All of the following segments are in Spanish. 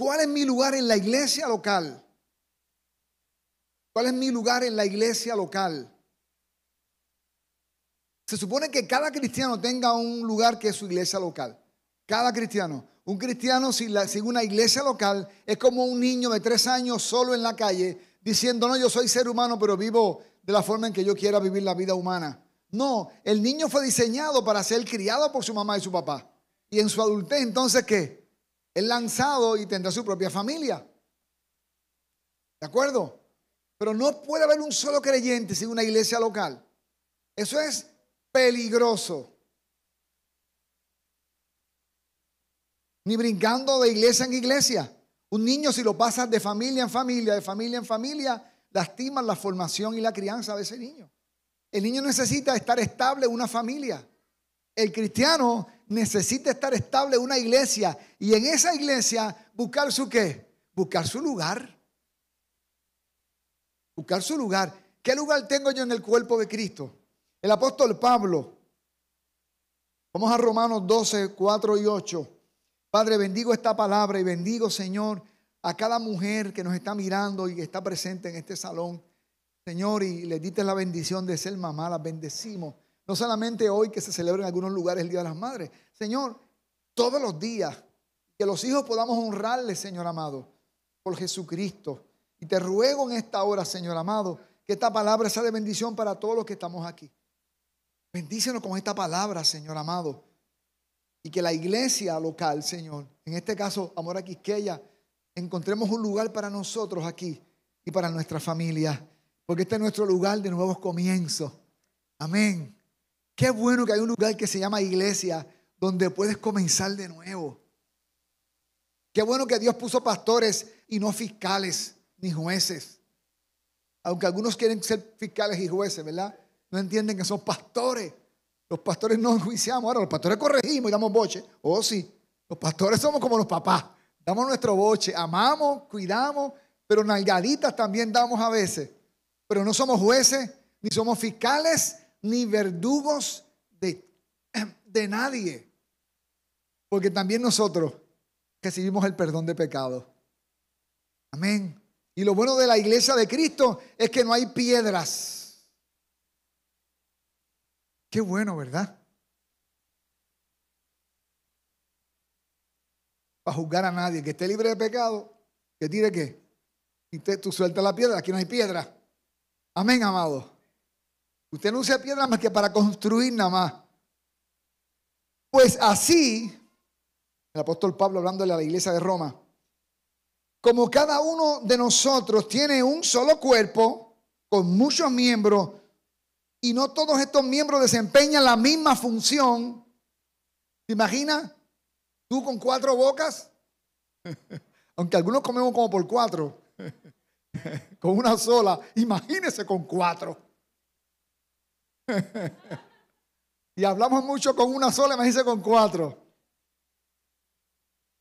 ¿Cuál es mi lugar en la iglesia local? ¿Cuál es mi lugar en la iglesia local? Se supone que cada cristiano tenga un lugar que es su iglesia local. Cada cristiano. Un cristiano sin, una iglesia local es como un niño de tres años solo en la calle diciendo, no, yo soy ser humano, pero vivo de la forma en que yo quiera vivir la vida humana. No, el niño fue diseñado para ser criado por su mamá y su papá. Y en su adultez, entonces, ¿qué? Es lanzado y tendrá su propia familia. ¿De acuerdo? Pero no puede haber un solo creyente sin una iglesia local. Eso es peligroso. Ni brincando de iglesia en iglesia. Un niño si lo pasas de familia en familia, de familia en familia, lastima la formación y la crianza de ese niño. El niño necesita estar estable en una familia. El cristiano necesita estar estable en una iglesia y en esa iglesia buscar su qué? Buscar su lugar. Buscar su lugar. ¿Qué lugar tengo yo en el cuerpo de Cristo? El apóstol Pablo. Vamos a Romanos 12, 4 y 8. Padre, bendigo esta palabra y bendigo, Señor, a cada mujer que nos está mirando y que está presente en este salón. Señor, y le diste la bendición de ser mamá, las bendecimos. No solamente hoy que se celebra en algunos lugares el Día de las Madres. Señor, todos los días, que los hijos podamos honrarles, Señor amado, por Jesucristo. Y te ruego en esta hora, Señor amado, que esta palabra sea de bendición para todos los que estamos aquí. Bendícenos con esta palabra, Señor amado. Y que la iglesia local, Señor, en este caso, Amor a Quisqueya, encontremos un lugar para nosotros aquí y para nuestra familia. Porque este es nuestro lugar de nuevos comienzos. Amén. Qué bueno que hay un lugar que se llama iglesia donde puedes comenzar de nuevo. Qué bueno que Dios puso pastores y no fiscales ni jueces. Aunque algunos quieren ser fiscales y jueces, ¿verdad? no entienden que son pastores. Los pastores no juiciamos, ahora los pastores corregimos y damos boche. Oh, sí, los pastores somos como los papás. Damos nuestro boche, amamos, cuidamos, pero nalgaditas también damos a veces. Pero no somos jueces, ni somos fiscales, ni verdugos de, de nadie. Porque también nosotros recibimos el perdón de pecado. Amén. Y lo bueno de la iglesia de Cristo es que no hay piedras Qué bueno, ¿verdad? Para juzgar a nadie, que esté libre de pecado, que tire qué. Y tú sueltas la piedra, aquí no hay piedra. Amén, amado. Usted no usa piedra más que para construir nada más. Pues así, el apóstol Pablo hablándole a la iglesia de Roma, como cada uno de nosotros tiene un solo cuerpo con muchos miembros, y no todos estos miembros desempeñan la misma función. ¿Te imaginas? Tú con cuatro bocas. Aunque algunos comemos como por cuatro. con una sola. Imagínese con cuatro. y hablamos mucho con una sola, imagínese con cuatro.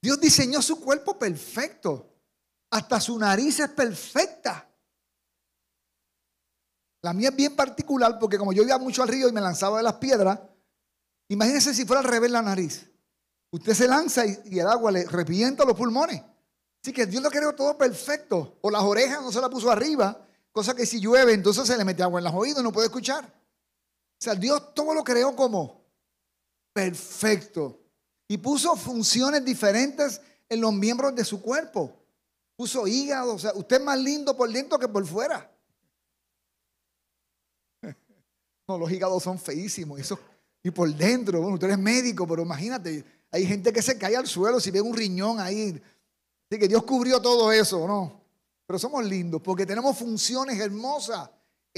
Dios diseñó su cuerpo perfecto. Hasta su nariz es perfecta. La mía es bien particular porque como yo iba mucho al río y me lanzaba de las piedras, imagínense si fuera al revés la nariz. Usted se lanza y, el agua le revienta los pulmones. Así que Dios lo creó todo perfecto. O las orejas no se la puso arriba, cosa que si llueve entonces se le mete agua en los oídos no puede escuchar. O sea, Dios todo lo creó como perfecto. Y puso funciones diferentes en los miembros de su cuerpo. Puso hígado, o sea, usted es más lindo por dentro que por fuera. No, los hígados son feísimos. Y por dentro, bueno, usted eres médico, pero imagínate, hay gente que se cae al suelo si ve un riñón ahí. Así que Dios cubrió todo eso, ¿no? Pero somos lindos porque tenemos funciones hermosas.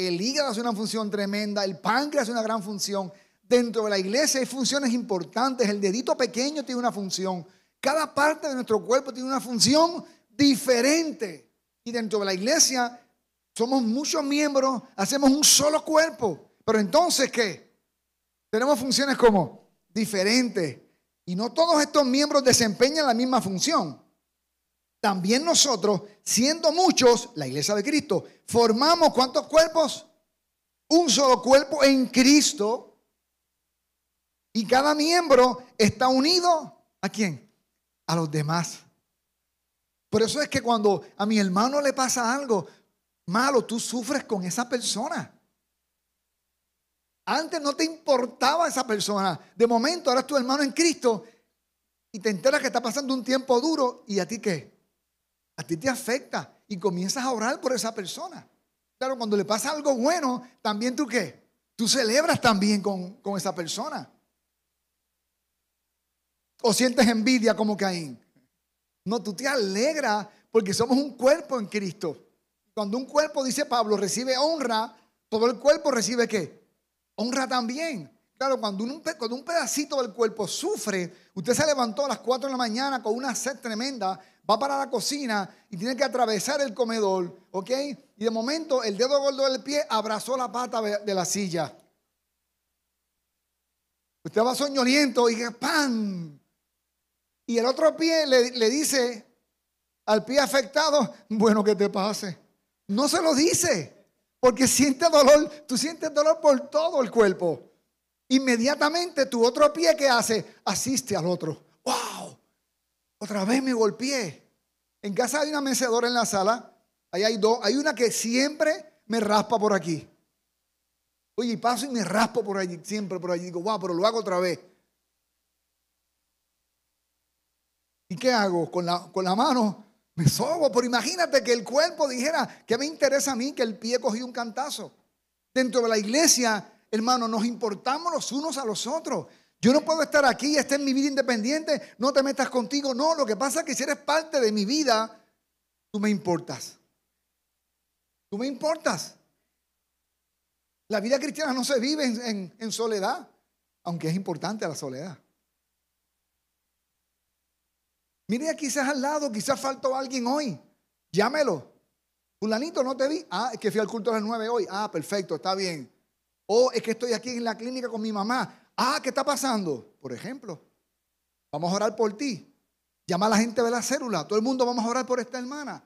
El hígado hace una función tremenda, el páncreas hace una gran función. Dentro de la iglesia hay funciones importantes. El dedito pequeño tiene una función. Cada parte de nuestro cuerpo tiene una función diferente. Y dentro de la iglesia somos muchos miembros, hacemos un solo cuerpo. Pero entonces, ¿qué? Tenemos funciones como diferentes. Y no todos estos miembros desempeñan la misma función. También nosotros, siendo muchos, la iglesia de Cristo, formamos cuántos cuerpos? Un solo cuerpo en Cristo. Y cada miembro está unido a quién? A los demás. Por eso es que cuando a mi hermano le pasa algo malo, tú sufres con esa persona. Antes no te importaba esa persona. De momento, ahora es tu hermano en Cristo y te enteras que está pasando un tiempo duro y a ti qué? A ti te afecta y comienzas a orar por esa persona. Claro, cuando le pasa algo bueno, también tú qué? Tú celebras también con, con esa persona. O sientes envidia como Caín. No, tú te alegras porque somos un cuerpo en Cristo. Cuando un cuerpo, dice Pablo, recibe honra, todo el cuerpo recibe qué? Honra también. Claro, cuando un, cuando un pedacito del cuerpo sufre, usted se levantó a las 4 de la mañana con una sed tremenda, va para la cocina y tiene que atravesar el comedor, ¿ok? Y de momento el dedo gordo del pie abrazó la pata de la silla. Usted va soñoliento y ¡pam! Y el otro pie le, dice al pie afectado, bueno, que te pase. No se lo dice, porque siente dolor, tú sientes dolor por todo el cuerpo. Inmediatamente tu otro pie que hace, asiste al otro. ¡Wow! Otra vez me golpeé. En casa hay una mecedora en la sala, ahí hay dos, hay una que siempre me raspa por aquí. Oye, paso y me raspo por allí, siempre por allí. Digo, wow, pero lo hago otra vez. ¿Y qué hago? Con la, con la mano me sobo. Pero imagínate que el cuerpo dijera, ¿qué me interesa a mí que el pie cogió un cantazo? Dentro de la iglesia, hermano, nos importamos los unos a los otros. Yo no puedo estar aquí, estar en mi vida independiente, no te metas contigo. No, lo que pasa es que si eres parte de mi vida, tú me importas. Tú me importas. La vida cristiana no se vive en, soledad, aunque es importante la soledad. Mire, quizás al lado, quizás faltó alguien hoy. Llámelo. Fulanito, no te vi. Ah, es que fui al culto a las nueve hoy. Ah, perfecto, está bien. O es que estoy aquí en la clínica con mi mamá. Ah, ¿qué está pasando? Por ejemplo, vamos a orar por ti. Llama a la gente de la célula. Todo el mundo vamos a orar por esta hermana.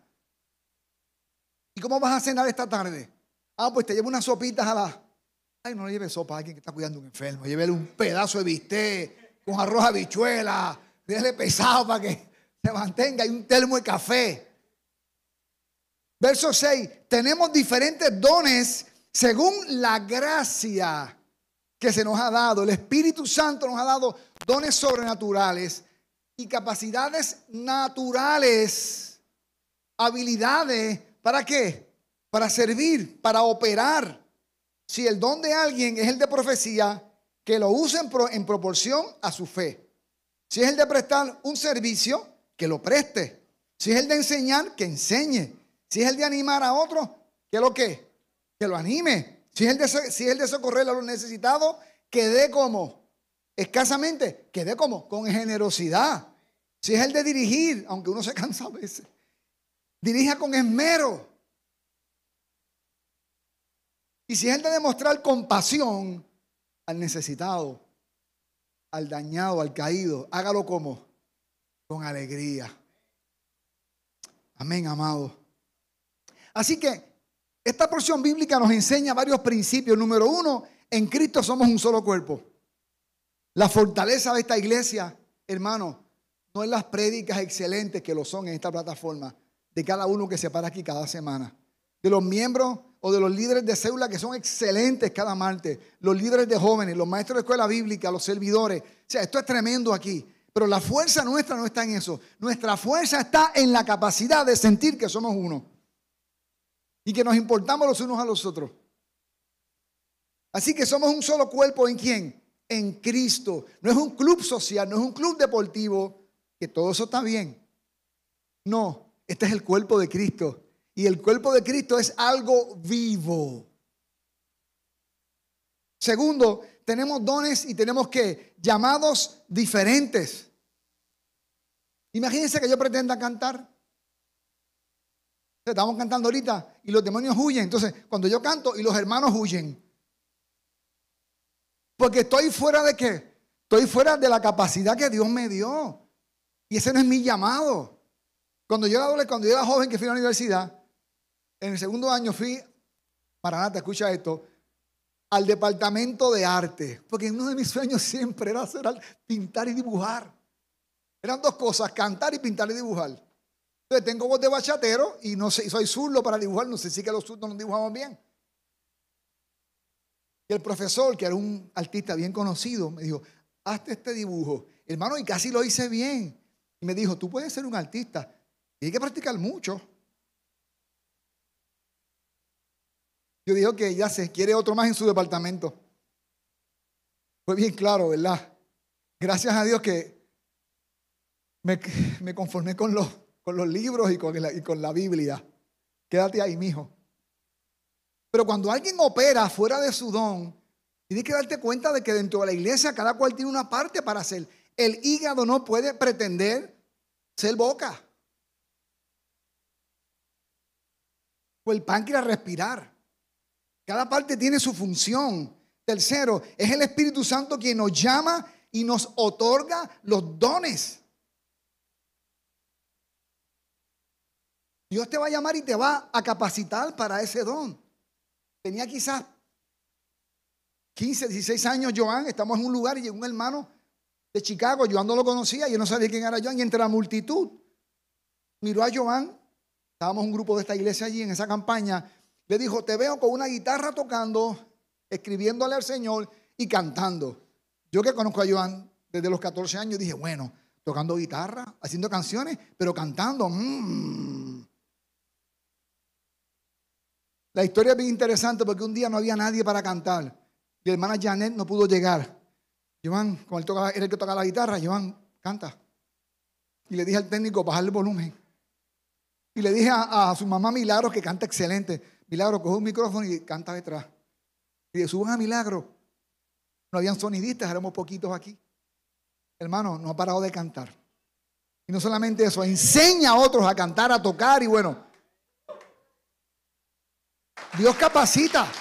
¿Y cómo vas a cenar esta tarde? Ah, pues te llevo unas sopitas a la. Ay, no le lleve sopa a alguien que está cuidando a un enfermo. Llévele un pedazo de bistec con arroz habichuela. Déjale pesado para que se mantenga. Y un termo de café. Verso 6. Tenemos diferentes dones según la gracia que se nos ha dado. El Espíritu Santo nos ha dado dones sobrenaturales y capacidades naturales. Habilidades. ¿Para qué? para servir, para operar. Si el don de alguien es el de profecía, que lo usen en proporción a su fe. Si es el de prestar un servicio, que lo preste. Si es el de enseñar, que enseñe. Si es el de animar a otros, que lo que, que lo anime. Si es el de, socorrer a los necesitados, que dé como, escasamente, que dé como, con generosidad. Si es el de dirigir, aunque uno se cansa a veces, dirija con esmero. Y si es el de demostrar compasión al necesitado, al dañado, al caído, hágalo como con alegría. Amén, amado. Así que esta porción bíblica nos enseña varios principios. Número uno, en Cristo somos un solo cuerpo. La fortaleza de esta iglesia, hermano, no es las prédicas excelentes que lo son en esta plataforma, de cada uno que se para aquí cada semana, de los miembros o de los líderes de célula que son excelentes cada martes, los líderes de jóvenes, los maestros de escuela bíblica, los servidores. O sea, esto es tremendo aquí. Pero la fuerza nuestra no está en eso. Nuestra fuerza está en la capacidad de sentir que somos uno. Y que nos importamos los unos a los otros. Así que somos un solo cuerpo en quién? En Cristo. No es un club social, no es un club deportivo, que todo eso está bien. No, este es el cuerpo de Cristo. Y el cuerpo de Cristo es algo vivo. Segundo, tenemos dones y tenemos que llamados diferentes. Imagínense que yo pretenda cantar. Estamos cantando ahorita y los demonios huyen. Entonces, cuando yo canto y los hermanos huyen. Porque estoy fuera de qué? Estoy fuera de la capacidad que Dios me dio. Y ese no es mi llamado. Cuando yo era, cuando yo era joven que fui a la universidad, en el segundo año fui, para te escucha esto, al departamento de arte, porque uno de mis sueños siempre era hacer pintar y dibujar. Eran dos cosas, cantar y pintar y dibujar. Entonces tengo voz de bachatero y no sé, soy zurdo para dibujar, no sé si que los zurdos nos dibujamos bien. Y el profesor, que era un artista bien conocido, me dijo, hazte este dibujo. Hermano, y casi lo hice bien. Y me dijo, tú puedes ser un artista. Y hay que practicar mucho. Yo dije, que ya se quiere otro más en su departamento. Fue bien claro, ¿verdad? Gracias a Dios que me, conformé con los, con los libros y con, la, y con la Biblia. Quédate ahí, mijo. Pero cuando alguien opera fuera de su don, tienes que darte cuenta de que dentro de la iglesia cada cual tiene una parte para hacer. El hígado no puede pretender ser boca. O el páncreas respirar. Cada parte tiene su función. Tercero, es el Espíritu Santo quien nos llama y nos otorga los dones. Dios te va a llamar y te va a capacitar para ese don. Tenía quizás 15, 16 años Joan, estamos en un lugar y llegó un hermano de Chicago, Joan no lo conocía, yo no sabía quién era Joan, y entre la multitud miró a Joan, estábamos un grupo de esta iglesia allí en esa campaña, le dijo, te veo con una guitarra tocando, escribiéndole al Señor y cantando. Yo que conozco a Joan desde los 14 años, dije, bueno, tocando guitarra, haciendo canciones, pero cantando. Mmm. La historia es bien interesante porque un día no había nadie para cantar. Y hermana Janet no pudo llegar. Joan, como él toca, era el que toca la guitarra, Joan, canta. Y le dije al técnico, bajar el volumen. Y le dije a, su mamá Milagro, que canta excelente. Milagro, coge un micrófono y canta detrás. Y le suban a Milagro. No habían sonidistas, éramos poquitos aquí. Hermano, no ha parado de cantar. Y no solamente eso, enseña a otros a cantar, a tocar y bueno, Dios capacita.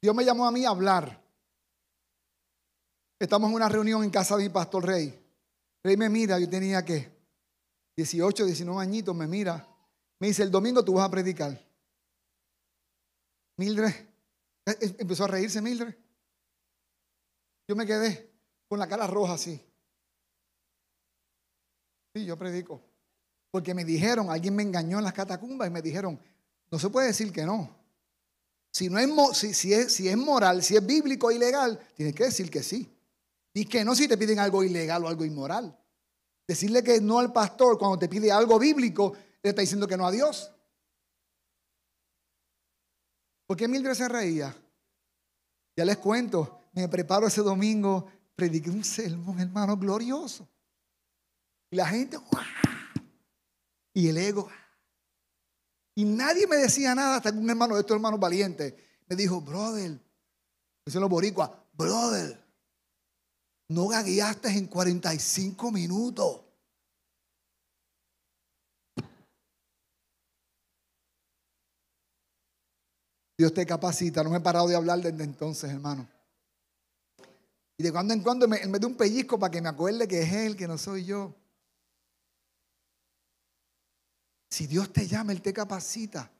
Dios me llamó a mí a hablar. Estamos en una reunión en casa de mi pastor Rey. Rey me mira, yo tenía que 18, 19 añitos, me mira. Me dice, el domingo tú vas a predicar. Mildred, eh, eh, empezó a reírse Mildred. Yo me quedé con la cara roja así. Sí, yo predico. Porque me dijeron, alguien me engañó en las catacumbas y me dijeron, no se puede decir que no. Si, no es, si, es, si es moral, si es bíblico o ilegal, tienes que decir que sí. Y que no si te piden algo ilegal o algo inmoral. Decirle que no al pastor cuando te pide algo bíblico, le está diciendo que no a Dios. ¿Por qué Mildred se reía? Ya les cuento, me preparo ese domingo, prediqué un sermón, hermano, glorioso. Y la gente, y el ego. Y nadie me decía nada hasta que un hermano de estos hermanos valientes me dijo, brother, dicen los boricuas, brother, no gagueaste en 45 minutos. Dios te capacita. No me he parado de hablar desde entonces, hermano. Y de cuando en cuando me, me da un pellizco para que me acuerde que es Él, que no soy yo. Si Dios te llama, Él te capacita.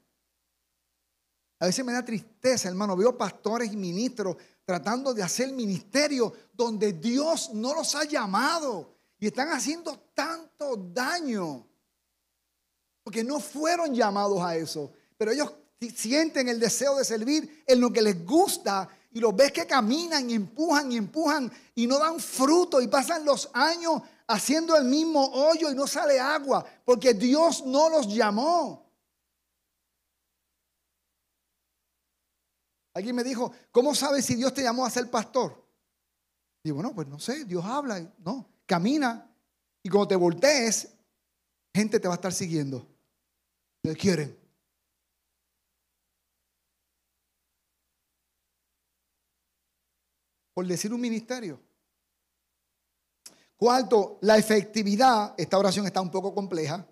A veces me da tristeza, hermano. Veo pastores y ministros tratando de hacer ministerio donde Dios no los ha llamado y están haciendo tanto daño. Porque no fueron llamados a eso. Pero ellos sienten el deseo de servir en lo que les gusta y los ves que caminan y empujan y empujan y no dan fruto y pasan los años haciendo el mismo hoyo y no sale agua, porque Dios no los llamó. Alguien me dijo, ¿cómo sabes si Dios te llamó a ser pastor? Digo, bueno, pues no sé, Dios habla, no, camina y cuando te voltees, gente te va a estar siguiendo. Te quieren. Por decir un ministerio. Cuarto, la efectividad, esta oración está un poco compleja,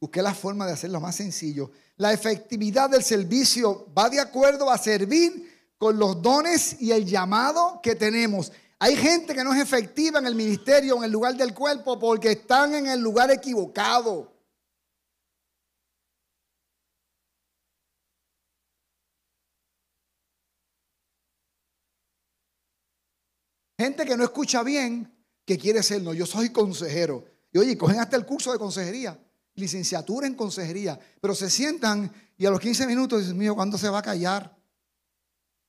busqué la forma de hacerlo más sencillo. La efectividad del servicio va de acuerdo a servir con los dones y el llamado que tenemos. Hay gente que no es efectiva en el ministerio, en el lugar del cuerpo, porque están en el lugar equivocado. Gente que no escucha bien que quiere ser, no, yo soy consejero. Y oye, cogen hasta el curso de consejería, licenciatura en consejería, pero se sientan y a los 15 minutos dicen, mío, ¿cuándo se va a callar?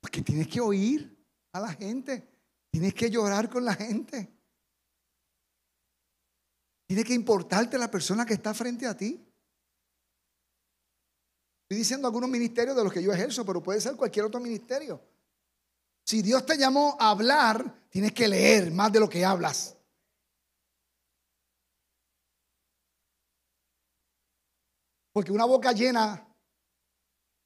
Porque tienes que oír a la gente, tienes que llorar con la gente. Tiene que importarte la persona que está frente a ti. Estoy diciendo algunos ministerios de los que yo ejerzo, pero puede ser cualquier otro ministerio. Si Dios te llamó a hablar, tienes que leer más de lo que hablas. Porque una boca llena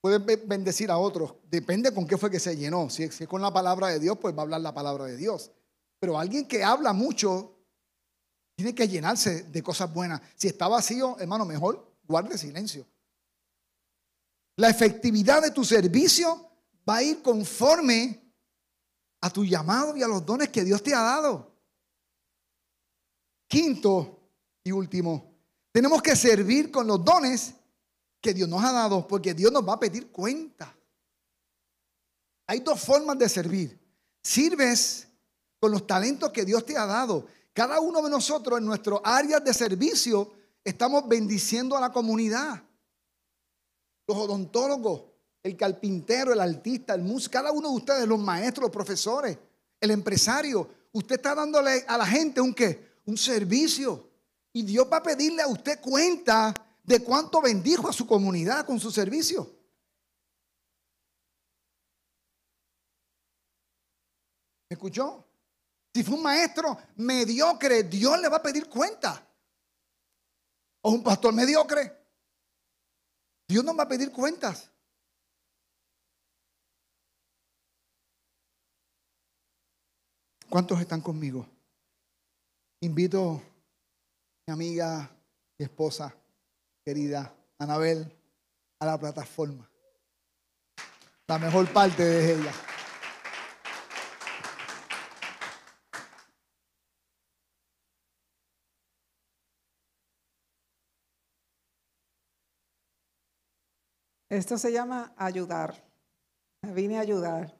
puede bendecir a otros. Depende con qué fue que se llenó. Si es con la palabra de Dios, pues va a hablar la palabra de Dios. Pero alguien que habla mucho tiene que llenarse de cosas buenas. Si está vacío, hermano, mejor guarde silencio. La efectividad de tu servicio va a ir conforme a tu llamado y a los dones que Dios te ha dado. Quinto y último, tenemos que servir con los dones que Dios nos ha dado, porque Dios nos va a pedir cuenta. Hay dos formas de servir. Sirves con los talentos que Dios te ha dado. Cada uno de nosotros en nuestro área de servicio estamos bendiciendo a la comunidad. Los odontólogos, el carpintero, el artista, el músico, cada uno de ustedes, los maestros, los profesores, el empresario, usted está dándole a la gente un qué? Un servicio. Y Dios va a pedirle a usted cuenta de cuánto bendijo a su comunidad con su servicio. ¿Me escuchó? Si fue un maestro mediocre, Dios le va a pedir cuenta. O un pastor mediocre, Dios nos va a pedir cuentas. ¿Cuántos están conmigo? Invito a mi amiga y esposa querida Anabel a la plataforma. La mejor parte de ella. Esto se llama ayudar. Vine a ayudar.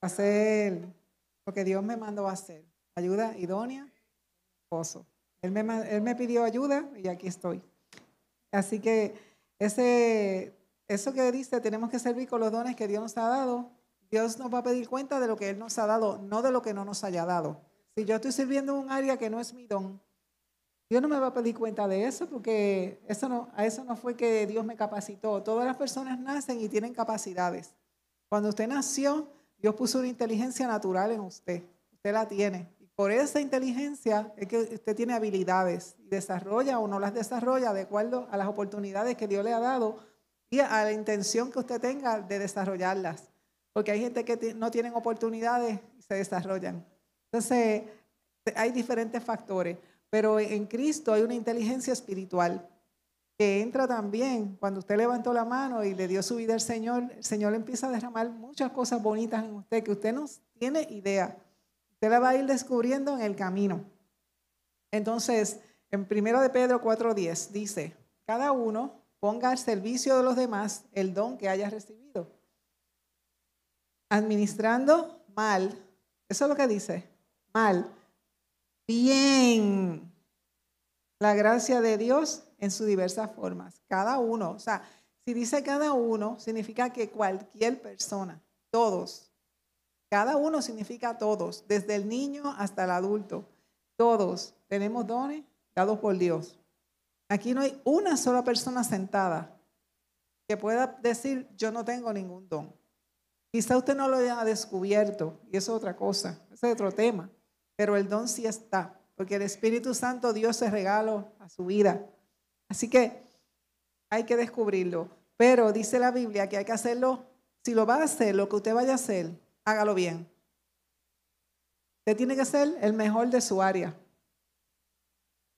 Hacer lo que Dios me mandó a hacer. Ayuda idónea, esposo. Él me, él me pidió ayuda y aquí estoy. Así que ese, eso que dice, tenemos que servir con los dones que Dios nos ha dado. Dios nos va a pedir cuenta de lo que Él nos ha dado, no de lo que no nos haya dado. Si yo estoy sirviendo en un área que no es mi don, Dios no me va a pedir cuenta de eso porque eso no, a eso no fue que Dios me capacitó. Todas las personas nacen y tienen capacidades. Cuando usted nació, Dios puso una inteligencia natural en usted. Usted la tiene. Y por esa inteligencia es que usted tiene habilidades y desarrolla o no las desarrolla de acuerdo a las oportunidades que Dios le ha dado y a la intención que usted tenga de desarrollarlas. Porque hay gente que no tienen oportunidades y se desarrollan. Entonces, hay diferentes factores. Pero en Cristo hay una inteligencia espiritual que entra también cuando usted levantó la mano y le dio su vida al Señor. El Señor empieza a derramar muchas cosas bonitas en usted que usted no tiene idea. Usted la va a ir descubriendo en el camino. Entonces, en 1 de Pedro 4:10 dice, cada uno ponga al servicio de los demás el don que haya recibido. Administrando mal, eso es lo que dice, mal bien la gracia de Dios en sus diversas formas. Cada uno, o sea, si dice cada uno, significa que cualquier persona, todos, cada uno significa todos, desde el niño hasta el adulto, todos tenemos dones dados por Dios. Aquí no hay una sola persona sentada que pueda decir, yo no tengo ningún don. Quizá usted no lo haya descubierto, y eso es otra cosa, es otro tema pero el don sí está, porque el Espíritu Santo Dios se regalo a su vida. Así que hay que descubrirlo. Pero dice la Biblia que hay que hacerlo, si lo va a hacer, lo que usted vaya a hacer, hágalo bien. Usted tiene que ser el mejor de su área.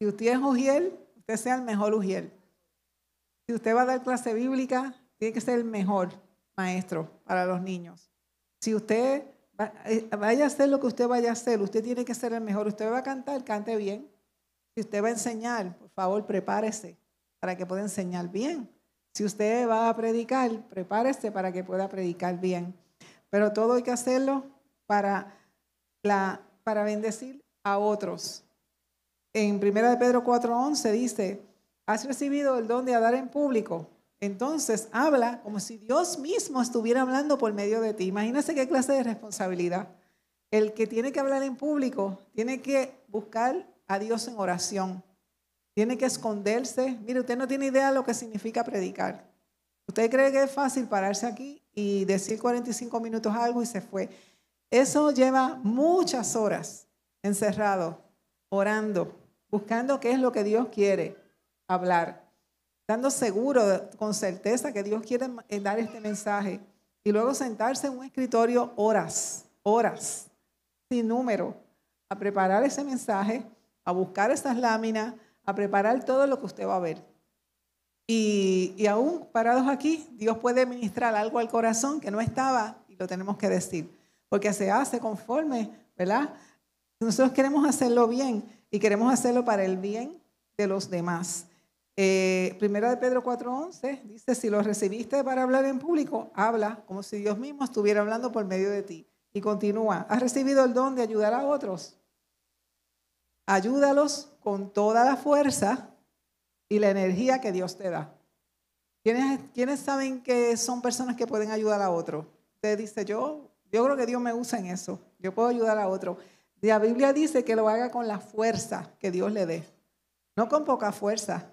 Si usted es Ujiel, usted sea el mejor Ujiel. Si usted va a dar clase bíblica, tiene que ser el mejor maestro para los niños. Si usted eh, vaya a hacer lo que usted vaya a hacer, usted tiene que ser el mejor. Usted va a cantar, cante bien. Si usted va a enseñar, por favor, prepárese para que pueda enseñar bien. Si usted va a predicar, prepárese para que pueda predicar bien. Pero todo hay que hacerlo para, la, para bendecir a otros. En 1 de Pedro 4:11 dice, has recibido el don de dar en público. Entonces habla como si Dios mismo estuviera hablando por medio de ti. Imagínese qué clase de responsabilidad. El que tiene que hablar en público tiene que buscar a Dios en oración. Tiene que esconderse. Mire, usted no tiene idea de lo que significa predicar. Usted cree que es fácil pararse aquí y decir 45 minutos algo y se fue. Eso lleva muchas horas encerrado, orando, buscando qué es lo que Dios quiere hablar, dando seguro, con certeza que Dios quiere dar este mensaje y luego sentarse en un escritorio horas, horas, sin número, a preparar ese mensaje, a buscar esas láminas, a preparar todo lo que usted va a ver. Y, y aún parados aquí, Dios puede ministrar algo al corazón que no estaba y lo tenemos que decir, porque se hace conforme, ¿verdad? Nosotros queremos hacerlo bien y queremos hacerlo para el bien de los demás. Eh, primera de Pedro 4:11 dice, si lo recibiste para hablar en público, habla como si Dios mismo estuviera hablando por medio de ti. Y continúa, has recibido el don de ayudar a otros. Ayúdalos con toda la fuerza y la energía que Dios te da. ¿Quiénes, ¿Quiénes saben que son personas que pueden ayudar a otros? Usted dice, yo, yo creo que Dios me usa en eso. Yo puedo ayudar a otro. La Biblia dice que lo haga con la fuerza que Dios le dé. No con poca fuerza.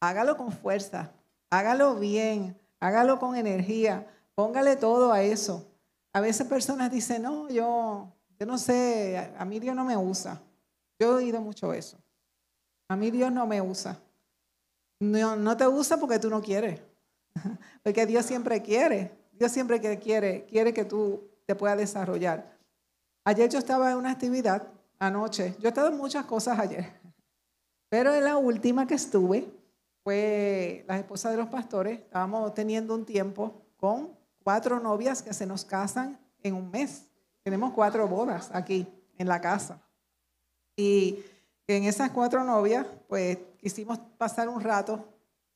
Hágalo con fuerza. Hágalo bien. Hágalo con energía. Póngale todo a eso. A veces personas dicen, no, yo, yo no sé, a mí Dios no me usa. Yo he oído mucho eso. A mí Dios no me usa. No, no te usa porque tú no quieres. Porque Dios siempre quiere. Dios siempre quiere, quiere que tú te puedas desarrollar. Ayer yo estaba en una actividad, anoche. Yo he estado en muchas cosas ayer. Pero en la última que estuve fue la esposa de los pastores. Estábamos teniendo un tiempo con cuatro novias que se nos casan en un mes. Tenemos cuatro bodas aquí en la casa. Y en esas cuatro novias, pues quisimos pasar un rato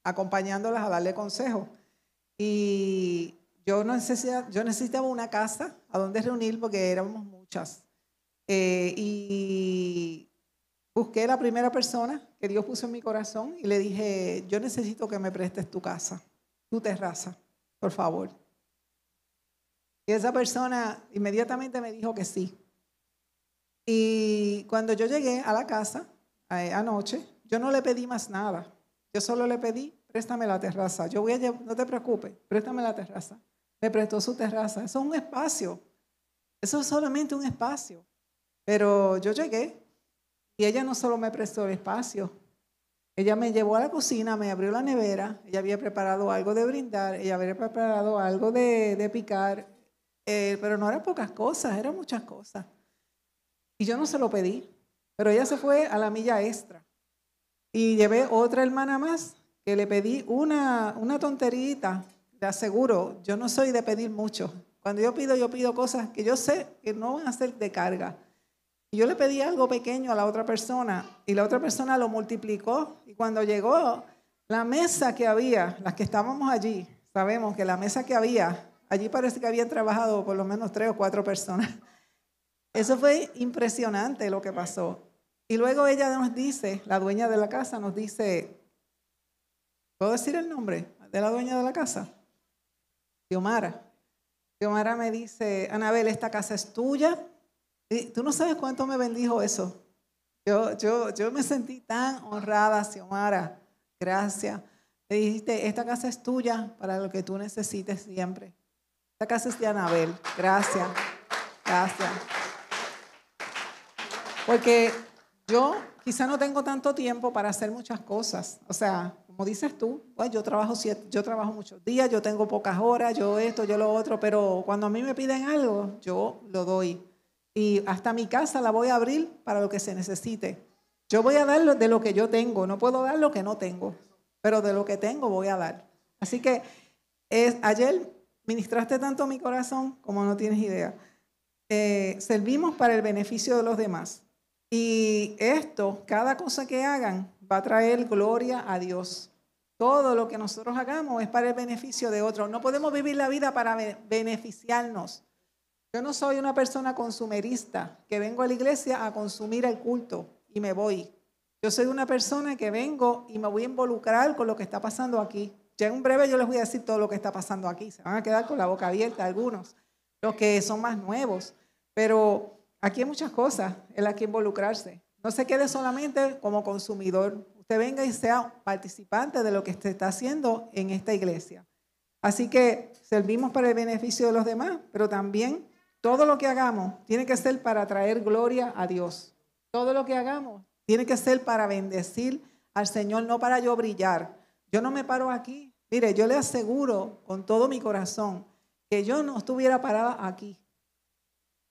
acompañándolas a darle consejo. Y yo, necesitaba, yo necesitaba una casa a donde reunir porque éramos muchas. Eh, y busqué la primera persona que Dios puso en mi corazón y le dije, yo necesito que me prestes tu casa, tu terraza, por favor. Y esa persona inmediatamente me dijo que sí. Y cuando yo llegué a la casa eh, anoche, yo no le pedí más nada. Yo solo le pedí, préstame la terraza. Yo voy a no te preocupes, préstame la terraza. Me prestó su terraza. Eso es un espacio. Eso es solamente un espacio. Pero yo llegué y ella no solo me prestó el espacio, ella me llevó a la cocina, me abrió la nevera, ella había preparado algo de brindar, ella había preparado algo de, picar, eh, pero no eran pocas cosas, eran muchas cosas. Y yo no se lo pedí, pero ella se fue a la milla extra. Y llevé otra hermana más que le pedí una, una tonterita. Te aseguro, yo no soy de pedir mucho. Cuando yo pido, yo pido cosas que yo sé que no van a ser de carga. Y yo le pedí algo pequeño a la otra persona y la otra persona lo multiplicó. Y cuando llegó la mesa que había, las que estábamos allí, sabemos que la mesa que había, allí parece que habían trabajado por lo menos tres o cuatro personas. Eso fue impresionante lo que pasó. Y luego ella nos dice, la dueña de la casa nos dice, ¿puedo decir el nombre de la dueña de la casa? Xiomara. Xiomara me dice, Anabel, esta casa es tuya. Y tú no sabes cuánto me bendijo eso. Yo, yo, yo me sentí tan honrada, Xiomara. Gracias. Le dijiste, esta casa es tuya para lo que tú necesites siempre. Esta casa es de Anabel. Gracias. Gracias. Porque yo quizá no tengo tanto tiempo para hacer muchas cosas. O sea, como dices tú, pues yo trabajo, yo trabajo muchos días, yo tengo pocas horas, yo esto, yo lo otro, pero cuando a mí me piden algo, yo lo doy. Y hasta mi casa la voy a abrir para lo que se necesite. Yo voy a dar de lo que yo tengo, no puedo dar lo que no tengo, pero de lo que tengo voy a dar. Así que ayer ministraste tanto mi corazón como no tienes idea. Eh, servimos para el beneficio de los demás. Y esto, cada cosa que hagan, va a traer gloria a Dios. Todo lo que nosotros hagamos es para el beneficio de otros. No podemos vivir la vida para beneficiarnos. Yo no soy una persona consumerista que vengo a la iglesia a consumir el culto y me voy. Yo soy una persona que vengo y me voy a involucrar con lo que está pasando aquí. Ya en breve yo les voy a decir todo lo que está pasando aquí. Se van a quedar con la boca abierta algunos, los que son más nuevos. Pero aquí hay muchas cosas en las que involucrarse. No se quede solamente como consumidor. Usted venga y sea participante de lo que se está haciendo en esta iglesia. Así que servimos para el beneficio de los demás, pero también todo lo que hagamos tiene que ser para traer gloria a Dios. Todo lo que hagamos tiene que ser para bendecir al Señor, no para yo brillar. Yo no me paro aquí. Mire, yo le aseguro con todo mi corazón que yo no estuviera parada aquí.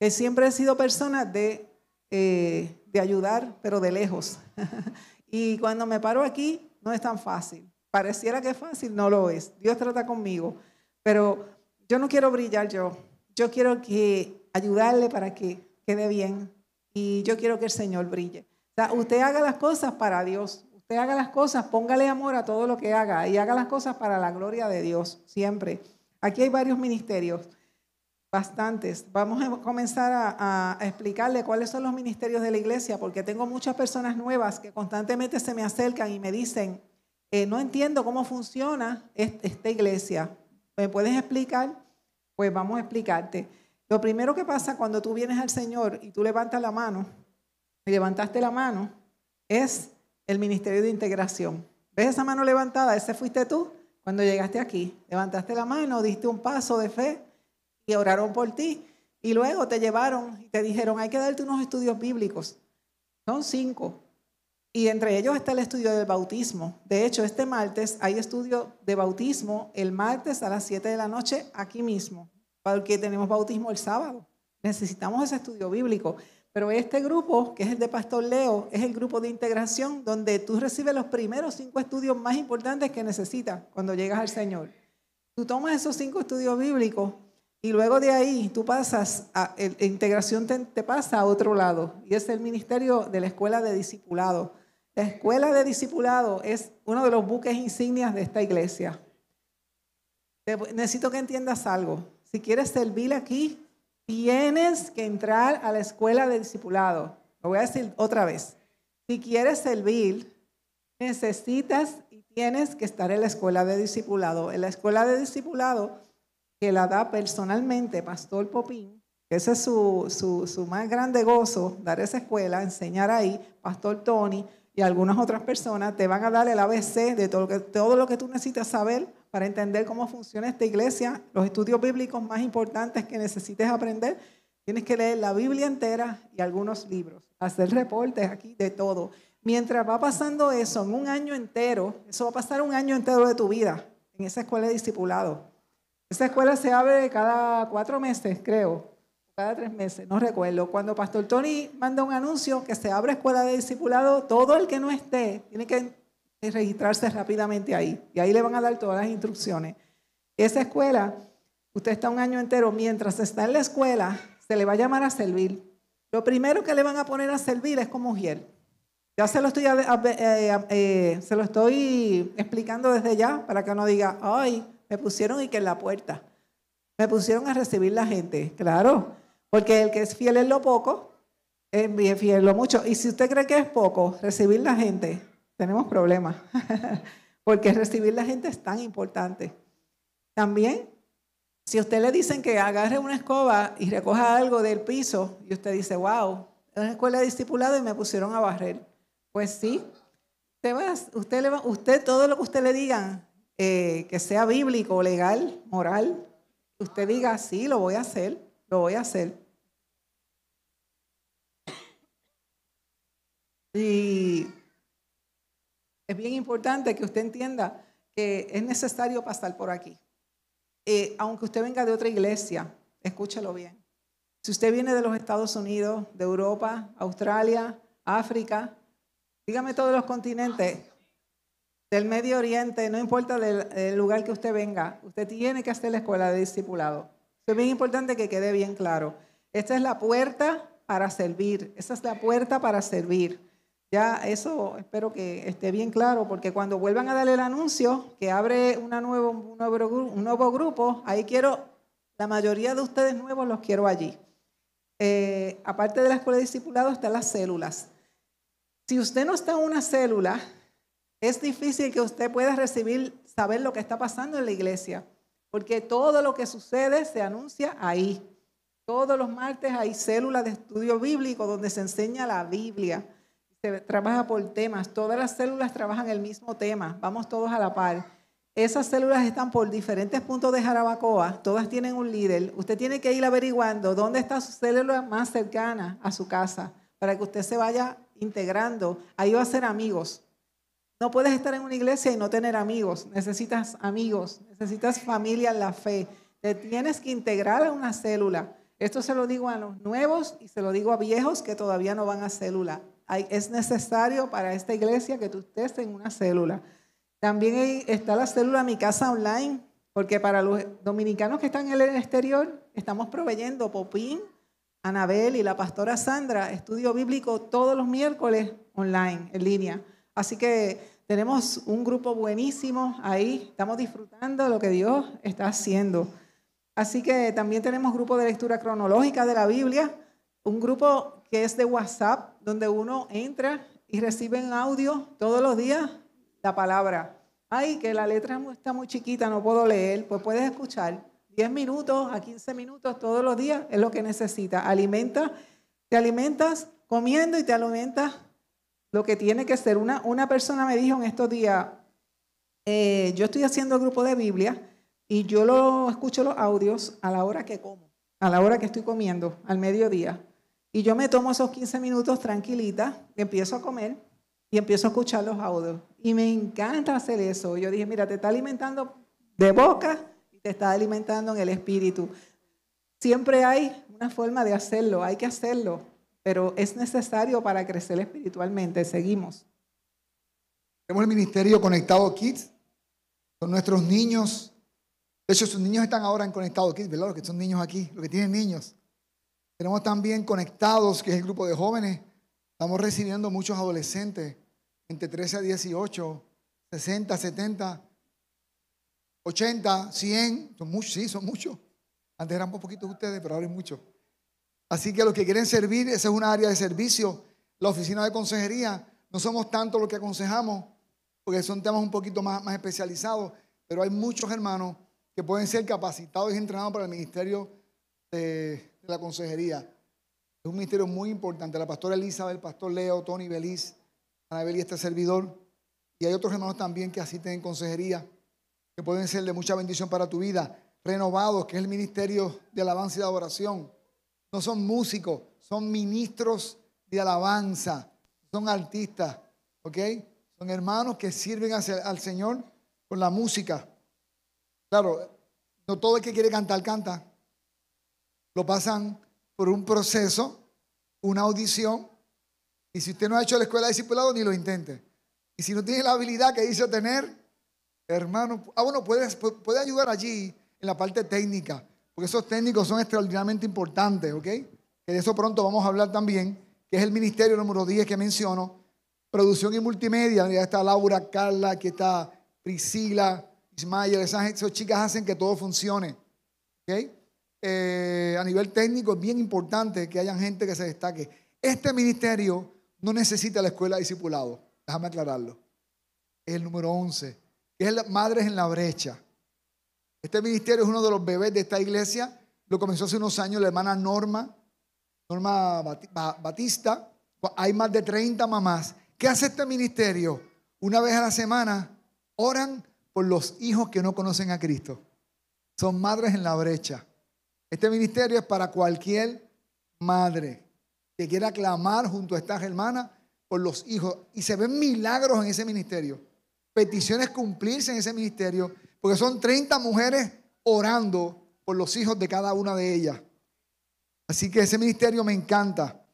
Que siempre he sido persona de eh, de ayudar, pero de lejos. y cuando me paro aquí, no es tan fácil. Pareciera que es fácil, no lo es. Dios trata conmigo, pero yo no quiero brillar yo. Yo quiero que ayudarle para que quede bien y yo quiero que el Señor brille. O sea, usted haga las cosas para Dios. Usted haga las cosas, póngale amor a todo lo que haga y haga las cosas para la gloria de Dios, siempre. Aquí hay varios ministerios. Bastantes. Vamos a comenzar a, explicarle cuáles son los ministerios de la iglesia, porque tengo muchas personas nuevas que constantemente se me acercan y me dicen, eh, no entiendo cómo funciona esta iglesia. ¿Me puedes explicar? Pues vamos a explicarte. Lo primero que pasa cuando tú vienes al Señor y tú levantas la mano, y levantaste la mano, es el ministerio de integración. ¿Ves esa mano levantada? Ese fuiste tú cuando llegaste aquí. Levantaste la mano, diste un paso de fe y oraron por ti. Y luego te llevaron y te dijeron, hay que darte unos estudios bíblicos. Son cinco. Y entre ellos está el estudio del bautismo. De hecho, este martes hay estudio de bautismo el martes a las 7 de la noche aquí mismo, porque tenemos bautismo el sábado. Necesitamos ese estudio bíblico. Pero este grupo, que es el de Pastor Leo, es el grupo de integración donde tú recibes los primeros cinco estudios más importantes que necesitas cuando llegas al Señor. Tú tomas esos cinco estudios bíblicos y luego de ahí tú pasas, a, integración te, pasa a otro lado, y es el ministerio de la escuela de discipulado. La escuela de discipulado es uno de los buques insignias de esta iglesia. necesito que entiendas algo. Si quieres servir aquí, tienes que entrar a la escuela de discipulado. Lo voy a decir otra vez. Si quieres servir, necesitas y tienes que estar en la escuela de discipulado. En la escuela de discipulado que la da personalmente Pastor Popín, ese es su, su, más grande gozo, dar esa escuela, enseñar ahí, Pastor Tony y algunas otras personas te van a dar el ABC de todo lo que, todo lo que tú necesitas saber para entender cómo funciona esta iglesia, los estudios bíblicos más importantes que necesites aprender. Tienes que leer la Biblia entera y algunos libros, hacer reportes aquí de todo. Mientras va pasando eso en un año entero, eso va a pasar un año entero de tu vida en esa escuela de discipulado. Esa escuela se abre cada cuatro meses, creo, cada tres meses, no recuerdo. Cuando Pastor Tony manda un anuncio que se abre escuela de discipulado, todo el que no esté tiene que registrarse rápidamente ahí. Y ahí le van a dar todas las instrucciones. Esa escuela, usted está un año entero, mientras está en la escuela, se le va a llamar a servir. Lo primero que le van a poner a servir es como mujer. Ya se lo estoy, eh, eh, se lo estoy explicando desde ya para que no diga, ay, me pusieron y que en la puerta. Me pusieron a recibir la gente, claro, porque el que es fiel en lo poco, es fiel en lo mucho. Y si usted cree que es poco recibir la gente, tenemos problemas, porque recibir la gente es tan importante. También, si usted le dicen que agarre una escoba y recoja algo del piso, y usted dice, wow, es una escuela de discipulado y me pusieron a barrer. Pues sí, usted, va, le va, usted todo lo que usted le digan, eh, que sea bíblico, legal, moral, usted diga, sí, lo voy a hacer, lo voy a hacer. Y es bien importante que usted entienda que es necesario pasar por aquí. Eh, aunque usted venga de otra iglesia, escúchelo bien. Si usted viene de los Estados Unidos, de Europa, Australia, África, dígame todos los continentes, del Medio Oriente, no importa del, lugar que usted venga, usted tiene que hacer la escuela de discipulado. Es bien importante que quede bien claro. Esta es la puerta para servir. Esa es la puerta para servir. Ya eso espero que esté bien claro, porque cuando vuelvan a darle el anuncio que abre una nuevo, un, nuevo, un nuevo grupo, ahí quiero La mayoría de ustedes nuevos los quiero allí. Eh, aparte de la escuela de discipulado están las células. Si usted no está en una célula, es difícil que usted pueda recibir, saber lo que está pasando en la iglesia, porque todo lo que sucede se anuncia ahí. Todos los martes hay células de estudio bíblico donde se enseña la Biblia. Se trabaja por temas. Todas las células trabajan el mismo tema. Vamos todos a la par. Esas células están por diferentes puntos de Jarabacoa, todas tienen un líder. Usted tiene que ir averiguando dónde está su célula más cercana a su casa para que usted se vaya integrando. Ahí va a ser amigos. No puedes estar en una iglesia y no tener amigos. Necesitas amigos, necesitas familia en la fe. Te tienes que integrar a una célula. Esto se lo digo a los nuevos y se lo digo a viejos que todavía no van a célula. es necesario para esta iglesia que tú estés en una célula. También está la célula Mi Casa Online, porque para los dominicanos que están en el exterior, estamos proveyendo Popín, Anabel y la pastora Sandra, estudio bíblico todos los miércoles online, en línea. Así que tenemos un grupo buenísimo ahí, estamos disfrutando lo que Dios está haciendo. Así que también tenemos grupo de lectura cronológica de la Biblia, un grupo que es de WhatsApp, donde uno entra y recibe en audio todos los días la palabra. Ay, que la letra está muy chiquita, no puedo leer. Pues puedes escuchar 10 minutos a 15 minutos todos los días, es lo que necesitas. Alimenta, te alimentas comiendo y te alimentas lo que tiene que ser. Una, una persona me dijo en estos días, eh, yo estoy haciendo el grupo de Biblia y yo lo escucho los audios a la hora que como, a la hora que estoy comiendo, al mediodía. Y yo me tomo esos 15 minutos tranquilita, empiezo a comer y empiezo a escuchar los audios. Y me encanta hacer eso. Yo dije, mira, te está alimentando de boca y te está alimentando en el espíritu. Siempre hay una forma de hacerlo, hay que hacerlo, pero es necesario para crecer espiritualmente. Seguimos. Tenemos el ministerio Conectado Kids con nuestros niños. De hecho, sus niños están ahora en Conectado Kids, ¿verdad? Los que son niños aquí, los que tienen niños. Tenemos también Conectados, que es el grupo de jóvenes. Estamos recibiendo muchos adolescentes entre 13 a 18, 60, 70, 80, 100, son muchos, sí, son muchos. Antes eran poquitos ustedes, pero ahora hay muchos. Así que los que quieren servir, esa es una área de servicio. La oficina de consejería, no somos tanto los que aconsejamos, porque son temas un poquito más, especializados, pero hay muchos hermanos que pueden ser capacitados y entrenados para el ministerio de, de la consejería. Es un ministerio muy importante. La pastora Elizabeth, el pastor Leo, Tony Beliz, Anabel y este servidor. Y hay otros hermanos también que asisten en consejería, que pueden ser de mucha bendición para tu vida. Renovados, que es el ministerio de alabanza y de adoración. No son músicos, son ministros de alabanza, son artistas, ¿ok? Son hermanos que sirven al Señor con la música. Claro, no todo el que quiere cantar, canta. Lo pasan por un proceso, una audición, y si usted no ha hecho la escuela de discipulado, ni lo intente. Y si no tiene la habilidad que dice tener, hermano, ah, bueno, puede, puede ayudar allí en la parte técnica, porque esos técnicos son extraordinariamente importantes, ¿ok? Que de eso pronto vamos a hablar también, que es el ministerio número 10 que menciono, producción y multimedia, ya está Laura, Carla, aquí está Priscila, Ismael, esas, esas chicas hacen que todo funcione, ¿ok? Eh, a nivel técnico es bien importante que haya gente que se destaque. Este ministerio no necesita la escuela de discipulado. Déjame aclararlo. Es el número 11, que es Madres en la Brecha. Este ministerio es uno de los bebés de esta iglesia. Lo comenzó hace unos años la hermana Norma, Norma Batista. Hay más de 30 mamás. ¿Qué hace este ministerio? Una vez a la semana oran por los hijos que no conocen a Cristo. Son madres en la brecha. Este ministerio es para cualquier madre que quiera clamar junto a estas hermanas por los hijos. Y se ven milagros en ese ministerio. Peticiones cumplirse en ese ministerio. Porque son 30 mujeres orando por los hijos de cada una de ellas. Así que ese ministerio me encanta.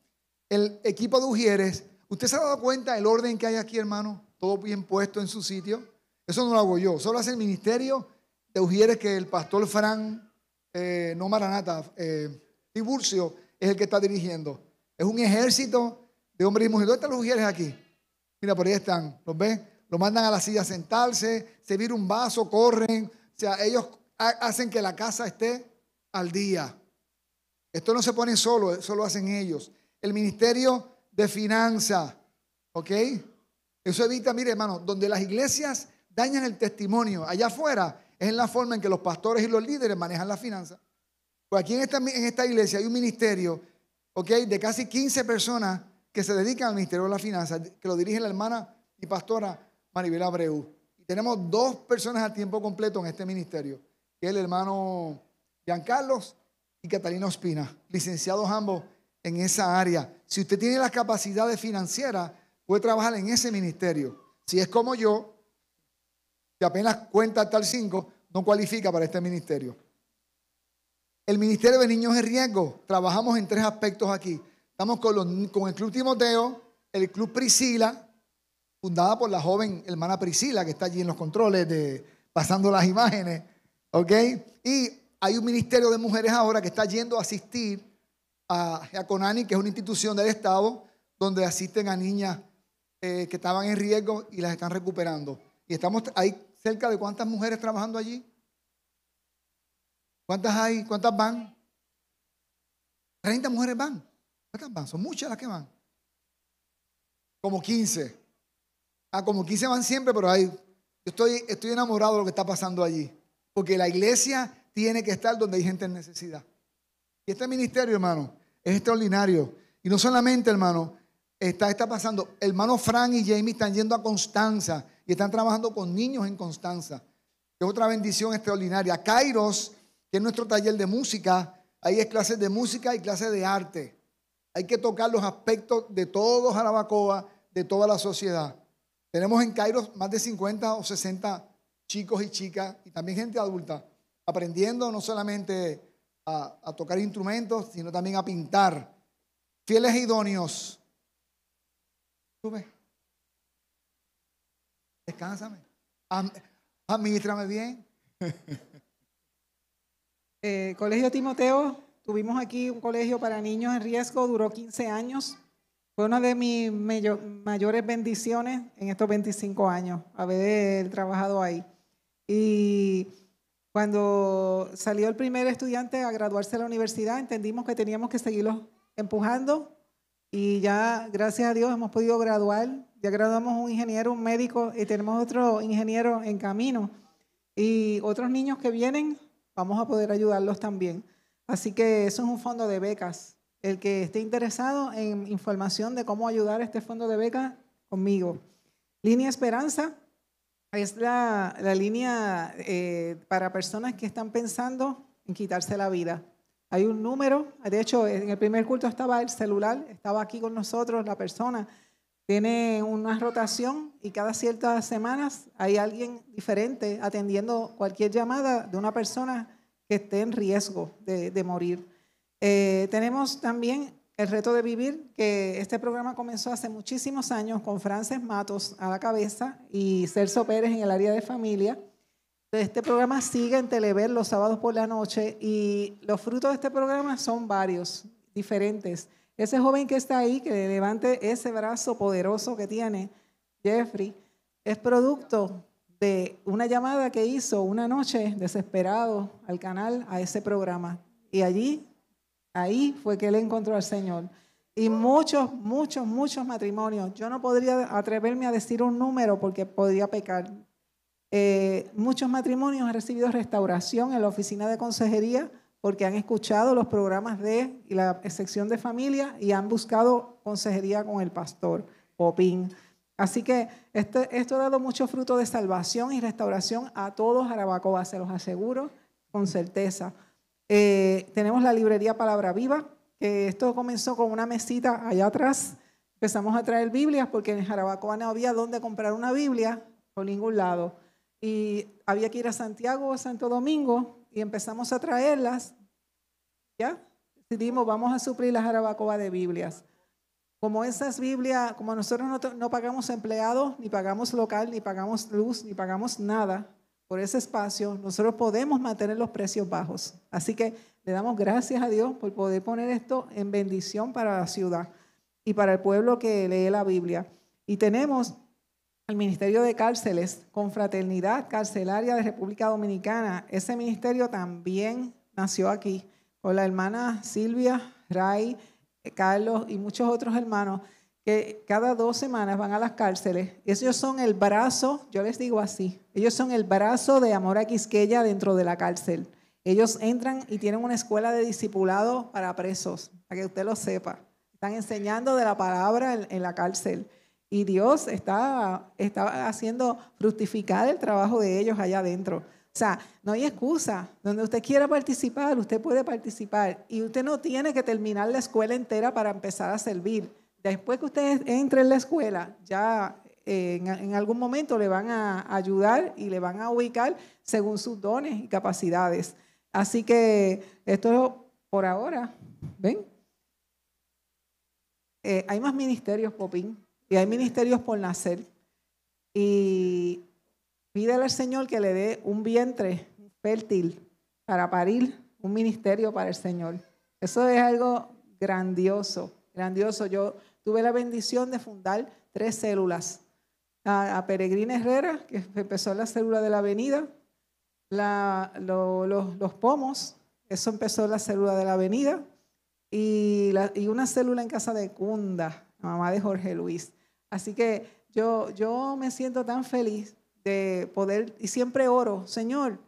El equipo de Ujieres, ¿usted se ha dado cuenta del orden que hay aquí, hermano? Todo bien puesto en su sitio. Eso no lo hago yo. Solo hace el ministerio de Ujieres que el pastor Fran, eh, no Maranata, eh, Tiburcio, es el que está dirigiendo. Es un ejército de hombres y mujeres. ¿Dónde están los mujeres aquí? Mira, por ahí están. ¿Los ven? Lo mandan a la silla a sentarse, se un vaso, corren. O sea, ellos hacen que la casa esté al día. Esto no se pone solo, eso lo hacen ellos. El ministerio de finanzas, ¿ok? Eso evita, mire hermano, donde las iglesias dañan el testimonio allá afuera, es en la forma en que los pastores y los líderes manejan la finanza. Pues aquí en esta, en esta iglesia hay un ministerio, ¿ok? De casi 15 personas que se dedican al ministerio de la finanza, que lo dirige la hermana y pastora Maribel Abreu. Y tenemos dos personas a tiempo completo en este ministerio, que el hermano Giancarlos y Catalina Ospina, licenciados ambos en esa área. Si usted tiene las capacidades financieras, puede trabajar en ese ministerio. Si es como yo, que apenas cuenta hasta el 5, no cualifica para este ministerio. El Ministerio de Niños en Riesgo, trabajamos en tres aspectos aquí. Estamos con el Club Timoteo, el Club Priscila, fundada por la joven hermana Priscila, que está allí en los controles, de, pasando las imágenes. ¿Ok? Y hay un ministerio de mujeres ahora que está yendo a asistir a, a Conani, que es una institución del Estado, donde asisten a niñas eh, que estaban en riesgo y las están recuperando. Y estamos ahí cerca de cuántas mujeres trabajando allí. ¿Cuántas hay? ¿Cuántas van? 30 mujeres van. ¿Cuántas van? Son muchas las que van. Como 15. Ah, como 15 van siempre, pero. Yo estoy, estoy enamorado de lo que está pasando allí. Porque la iglesia tiene que estar donde hay gente en necesidad. Y este ministerio, hermano, es extraordinario. Y no solamente, hermano, está, está pasando. Hermano Frank y Jamie están yendo a Constanza y están trabajando con niños en Constanza. Es otra bendición extraordinaria. Kairos, que es nuestro taller de música, ahí es clases de música y clases de arte. Hay que tocar los aspectos de todos Jarabacoa, de toda la sociedad. Tenemos en Kairos más de 50 o 60 chicos y chicas y también gente adulta aprendiendo no solamente a, tocar instrumentos, sino también a pintar. Fieles e idóneos. Sube. Descánsame. Am- Administrame bien. Eh, colegio Timoteo, tuvimos aquí un colegio para niños en riesgo, duró 15 años. Fue una de mis mayo- mayores bendiciones en estos 25 años, haber trabajado ahí. Y cuando salió el primer estudiante a graduarse de la universidad, entendimos que teníamos que seguirlo empujando y ya, gracias a Dios, hemos podido graduar. Ya graduamos un ingeniero, un médico y tenemos otro ingeniero en camino. Y otros niños que vienen, vamos a poder ayudarlos también. Así que eso es un fondo de becas. El que esté interesado en información de cómo ayudar a este fondo de becas, conmigo. Línea Esperanza es la, la línea eh, para personas que están pensando en quitarse la vida. Hay un número, de hecho, en el primer culto estaba el celular, estaba aquí con nosotros la persona. Tiene una rotación y cada ciertas semanas hay alguien diferente atendiendo cualquier llamada de una persona que esté en riesgo de, de morir. Eh, tenemos también el reto de vivir, que este programa comenzó hace muchísimos años con Frances Matos a la cabeza y Celso Pérez en el área de familia. Este programa sigue en Telever los sábados por la noche y los frutos de este programa son varios, diferentes. Ese joven que está ahí, que levante ese brazo poderoso que tiene, Jeffrey, es producto de una llamada que hizo una noche desesperado al canal, a ese programa. Y allí, ahí fue que él encontró al Señor. Y muchos, muchos, muchos matrimonios. Yo no podría atreverme a decir un número porque podría pecar. Eh, muchos matrimonios han recibido restauración en la oficina de consejería porque han escuchado los programas de la sección de familia y han buscado consejería con el pastor Popín. Así que este, esto ha dado mucho fruto de salvación y restauración a todos Jarabacoa, se los aseguro con certeza. Eh, tenemos la librería Palabra Viva, que esto comenzó con una mesita allá atrás. Empezamos a traer Biblias porque en Jarabacoa no había dónde comprar una Biblia por ningún lado. Y había que ir a Santiago o Santo Domingo y empezamos a traerlas. ¿Ya? Decidimos, vamos a suplir la Jarabacoa de Biblias. Como esas Biblias, como nosotros no, no pagamos empleados, ni pagamos local, ni pagamos luz, ni pagamos nada por ese espacio, nosotros podemos mantener los precios bajos. Así que le damos gracias a Dios por poder poner esto en bendición para la ciudad y para el pueblo que lee la Biblia. Y tenemos el Ministerio de Cárceles, Confraternidad Carcelaria de República Dominicana. Ese ministerio también nació aquí, con la hermana Silvia, Ray, Carlos y muchos otros hermanos que cada dos semanas van a las cárceles. Ellos son el brazo, yo les digo así, ellos son el brazo de Amor a Quisqueya dentro de la cárcel. Ellos entran y tienen una escuela de discipulado para presos, para que usted lo sepa. Están enseñando de la palabra en, la cárcel. Y Dios está, está haciendo fructificar el trabajo de ellos allá adentro. O sea, no hay excusa. Donde usted quiera participar, usted puede participar. Y usted no tiene que terminar la escuela entera para empezar a servir. Después que usted entre en la escuela, ya eh, en, algún momento le van a ayudar y le van a ubicar según sus dones y capacidades. Así que esto por ahora, ¿ven? Eh, hay más ministerios, Popín, y hay ministerios por nacer. Y pídele al Señor que le dé un vientre fértil para parir un ministerio para el Señor. Eso es algo grandioso, grandioso. Yo tuve la bendición de fundar tres células. A, Peregrina Herrera, que empezó la célula de la avenida, los, pomos, eso empezó la célula de la avenida, y, y, una célula en casa de Cunda, la mamá de Jorge Luis. Así que yo, yo me siento tan feliz de poder, y siempre oro, Señor,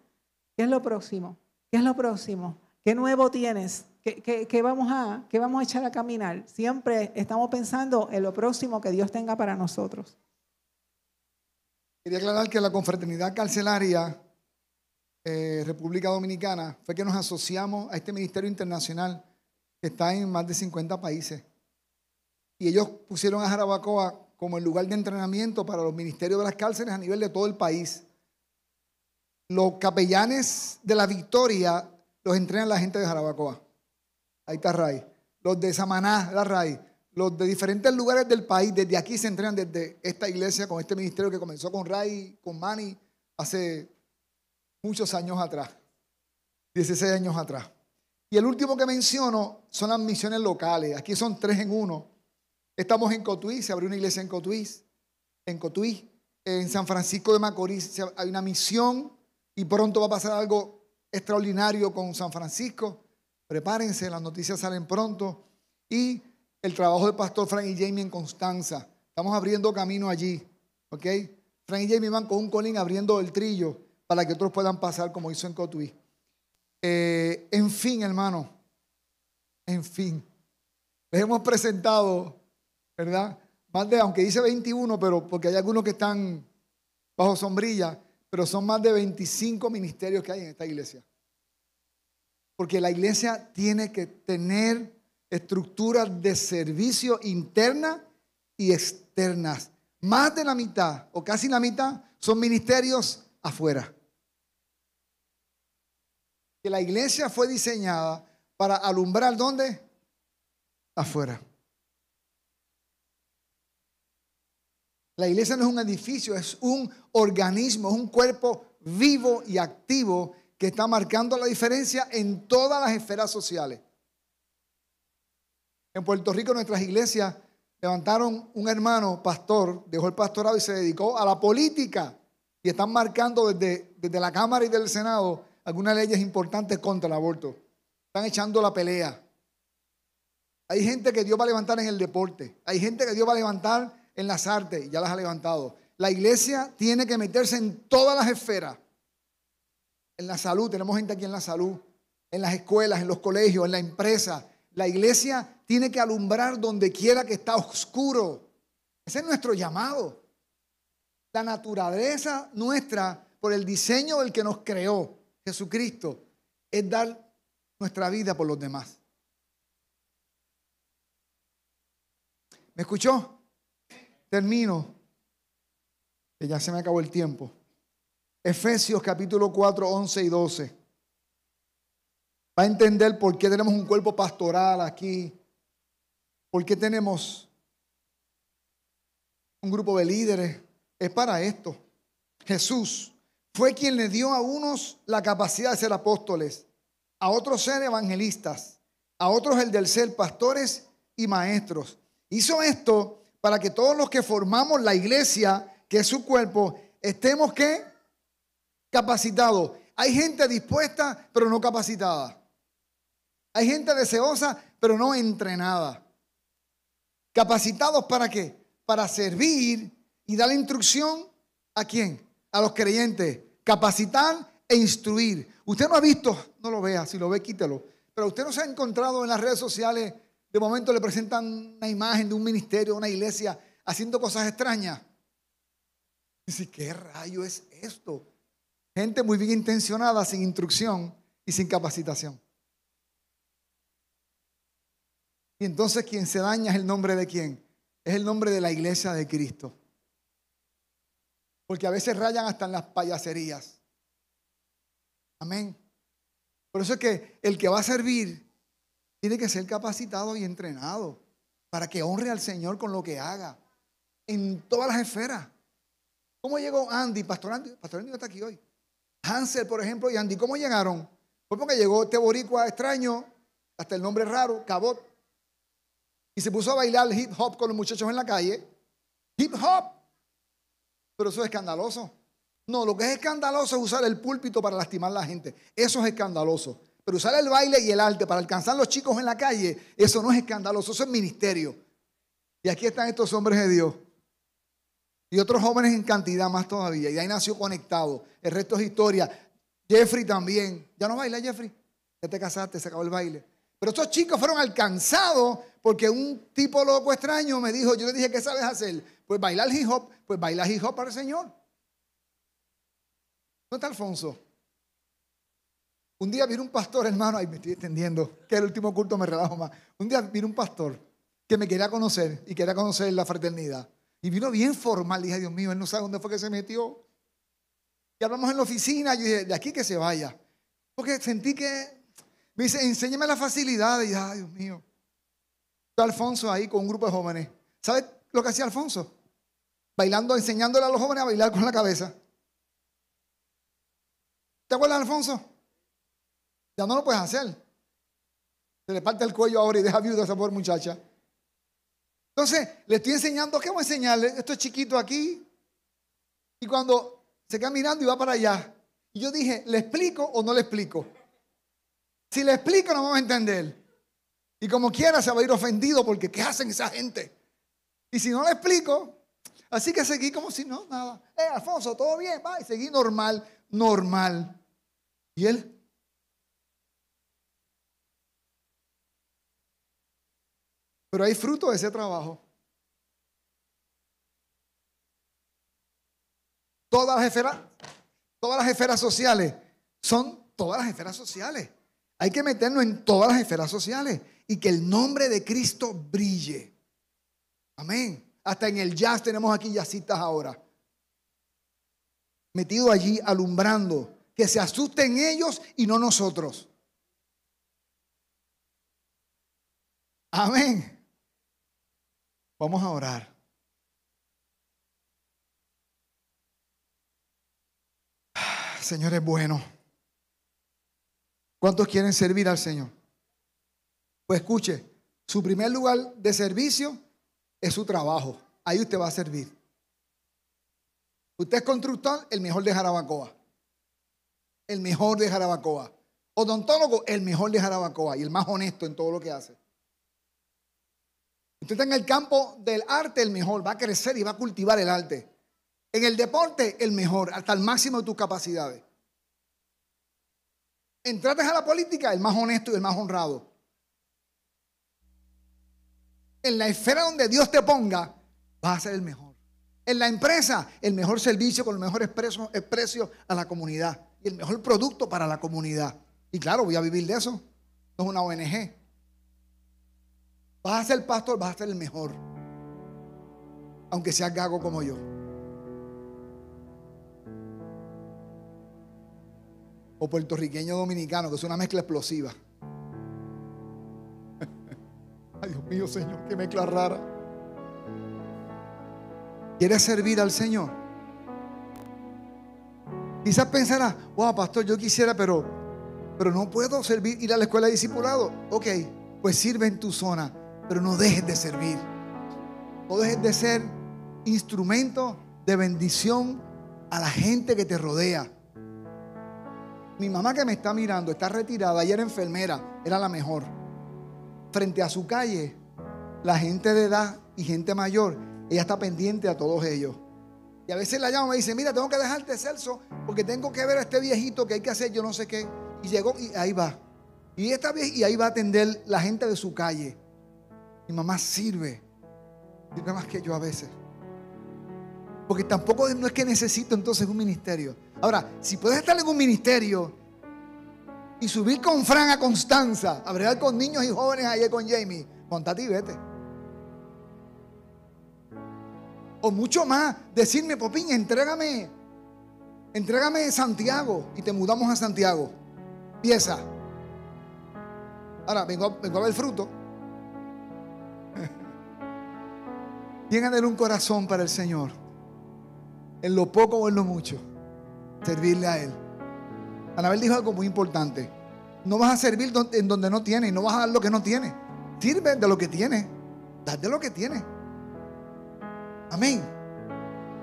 ¿qué es lo próximo? ¿Qué es lo próximo? ¿Qué nuevo tienes? ¿Qué, qué, vamos a, ¿Qué vamos a echar a caminar? Siempre estamos pensando en lo próximo que Dios tenga para nosotros. Quería aclarar que la confraternidad carcelaria eh, República Dominicana fue que nos asociamos a este ministerio internacional que está en más de 50 países. Y ellos pusieron a Jarabacoa como el lugar de entrenamiento para los ministerios de las cárceles a nivel de todo el país. Los capellanes de la victoria los entrenan la gente de Jarabacoa. Ahí está Ray. Los de Samaná, la Ray. Los de diferentes lugares del país, desde aquí se entrenan desde esta iglesia con este ministerio que comenzó con Ray, con Mani, hace muchos años atrás, 16 años atrás. Y el último que menciono son las misiones locales. Aquí son tres en uno. Estamos en Cotuí, se abrió una iglesia en Cotuí. En Cotuí, en San Francisco de Macorís hay una misión y pronto va a pasar algo extraordinario con San Francisco. Prepárense, las noticias salen pronto. Y el trabajo del pastor Frank y Jamie en Constanza. Estamos abriendo camino allí. ¿Ok? Frank y Jamie van con un colín abriendo el trillo para que otros puedan pasar como hizo en Cotuí. Eh, en fin, hermano, en fin, les hemos presentado, ¿verdad? Más de, aunque dice 21, pero porque hay algunos que están bajo sombrilla, pero son más de 25 ministerios que hay en esta iglesia. Porque la iglesia tiene que tener estructuras de servicio internas y externas. Más de la mitad, o casi la mitad, son ministerios afuera que la iglesia fue diseñada para alumbrar ¿dónde? Afuera. La iglesia no es un edificio, es un organismo, es un cuerpo vivo y activo que está marcando la diferencia en todas las esferas sociales. En Puerto Rico nuestras iglesias levantaron un hermano pastor, dejó el pastorado y se dedicó a la política. Y están marcando desde, desde la Cámara y del Senado algunas leyes importantes contra el aborto. Están echando la pelea. Hay gente que Dios va a levantar en el deporte. Hay gente que Dios va a levantar en las artes. Ya las ha levantado. La iglesia tiene que meterse en todas las esferas. En la salud, tenemos gente aquí en la salud. En las escuelas, en los colegios, en la empresa. La iglesia tiene que alumbrar donde quiera que está oscuro. Ese es nuestro llamado. La naturaleza nuestra, por el diseño del que nos creó, Jesucristo es dar nuestra vida por los demás. ¿Me escuchó? Termino, que ya se me acabó el tiempo. Efesios capítulo 4, 11 y 12. Va a entender por qué tenemos un cuerpo pastoral aquí, por qué tenemos un grupo de líderes. Es para esto. Jesús fue quien le dio a unos la capacidad de ser apóstoles, a otros ser evangelistas, a otros el del ser pastores y maestros. Hizo esto para que todos los que formamos la iglesia, que es su cuerpo, estemos ¿qué? Capacitados. Hay gente dispuesta, pero no capacitada. Hay gente deseosa, pero no entrenada. ¿Capacitados para qué? Para servir y dar instrucción a quién? A los creyentes. Capacitar e instruir. Usted no ha visto, no lo vea, si lo ve, quítelo. Pero usted no se ha encontrado en las redes sociales, de momento le presentan una imagen de un ministerio, una iglesia, haciendo cosas extrañas. Dice, ¿qué rayo es esto? Gente muy bien intencionada, sin instrucción y sin capacitación. Y entonces quien se daña es el nombre de quién? Es el nombre de la iglesia de Cristo. Porque a veces rayan hasta en las payaserías. Amén. Por eso es que el que va a servir tiene que ser capacitado y entrenado para que honre al Señor con lo que haga en todas las esferas. ¿Cómo llegó Andy? Pastor Andy, Pastor Andy está aquí hoy. Hansel, por ejemplo, y Andy, ¿cómo llegaron? Fue porque llegó este boricua extraño, hasta el nombre raro, Cabot, y se puso a bailar hip hop con los muchachos en la calle. Hip hop. Pero eso es escandaloso. No, lo que es escandaloso es usar el púlpito para lastimar a la gente. Eso es escandaloso. Pero usar el baile y el arte para alcanzar a los chicos en la calle, eso no es escandaloso, eso es ministerio. Y aquí están estos hombres de Dios. Y otros jóvenes en cantidad más todavía. Y ahí nació conectado. El resto es historia. Jeffrey también. ¿Ya no baila, Jeffrey? Ya te casaste, se acabó el baile. Pero estos chicos fueron alcanzados porque un tipo loco extraño me dijo, yo le dije, ¿qué sabes hacer? Pues bailar hip hop, pues bailar hip hop para el Señor. ¿Dónde está Alfonso? Un día vino un pastor, hermano, ay, me estoy extendiendo, que el último culto me relajo más. Un día vino un pastor que me quería conocer y quería conocer la fraternidad. Y vino bien formal, dije, Dios mío, él no sabe dónde fue que se metió. Y hablamos en la oficina, yo dije, de aquí que se vaya. Porque sentí que me dice, enséñame la facilidad. Y ay, Dios mío. Está Alfonso ahí con un grupo de jóvenes. ¿Sabes lo que hacía Alfonso? Bailando, enseñándole a los jóvenes a bailar con la cabeza. ¿Te acuerdas, Alfonso? Ya no lo puedes hacer. Se le parte el cuello ahora y deja viuda a esa pobre muchacha. Entonces, le estoy enseñando, ¿qué voy a enseñarle? Esto es chiquito aquí. Y cuando se queda mirando y va para allá. Y yo dije, ¿le explico o no le explico? Si le explico no vamos a entender. Y como quiera se va a ir ofendido porque ¿qué hacen esa gente? Y si no le explico, así que seguí como si no, nada. Eh, Alfonso, todo bien, va, y seguí normal, normal. ¿Y él? Pero hay fruto de ese trabajo. Todas las esferas, todas las esferas sociales son todas las esferas sociales. Hay que meternos en todas las esferas sociales y que el nombre de Cristo brille. Amén. Hasta en el jazz tenemos aquí jazzistas ahora. Metido allí alumbrando. Que se asusten ellos y no nosotros. Amén. Vamos a orar. Señor es bueno. ¿Cuántos quieren servir al Señor? Pues escuche, su primer lugar de servicio es su trabajo. Ahí usted va a servir. Usted es constructor, el mejor de Jarabacoa. El mejor de Jarabacoa. Odontólogo, el mejor de Jarabacoa y el más honesto en todo lo que hace. Usted está en el campo del arte, el mejor. Va a crecer y va a cultivar el arte. En el deporte, el mejor, hasta el máximo de tus capacidades. Entrates a la política, el más honesto y el más honrado. En la esfera donde Dios te ponga, vas a ser el mejor. En la empresa, el mejor servicio con el mejor precio a la comunidad y el mejor producto para la comunidad. Y claro, voy a vivir de eso. No es una ONG. Vas a ser pastor, vas a ser el mejor. Aunque seas gago como yo. o puertorriqueño dominicano, que es una mezcla explosiva. Ay, Dios mío, Señor, qué mezcla rara. ¿Quieres servir al Señor? Quizás pensará, wow, pastor, yo quisiera, pero, pero no puedo servir, ir a la escuela de discipulado. Ok, pues sirve en tu zona, pero no dejes de servir. No dejes de ser instrumento de bendición a la gente que te rodea. Mi mamá que me está mirando está retirada y era enfermera, era la mejor. Frente a su calle, la gente de edad y gente mayor, ella está pendiente a todos ellos. Y a veces la llamo y me dice, mira, tengo que dejarte Celso porque tengo que ver a este viejito que hay que hacer yo no sé qué. Y llegó y ahí va. Y, esta vez, y ahí va a atender la gente de su calle. Mi mamá sirve. Sirve más que yo a veces. Porque tampoco no es que necesito entonces un ministerio. Ahora, si puedes estar en un ministerio y subir con Fran a Constanza, a bregar con niños y jóvenes ayer con Jamie, montate y vete. O mucho más, decirme, Popín, entrégame, entrégame Santiago y te mudamos a Santiago. Pieza. Ahora, vengo, vengo a ver fruto. Tener un corazón para el Señor en lo poco o en lo mucho, servirle a Él. Anabel dijo algo muy importante. No vas a servir en donde no tienes, no vas a dar lo que no tienes. Sirve de lo que tienes, date de lo que tienes. Amén.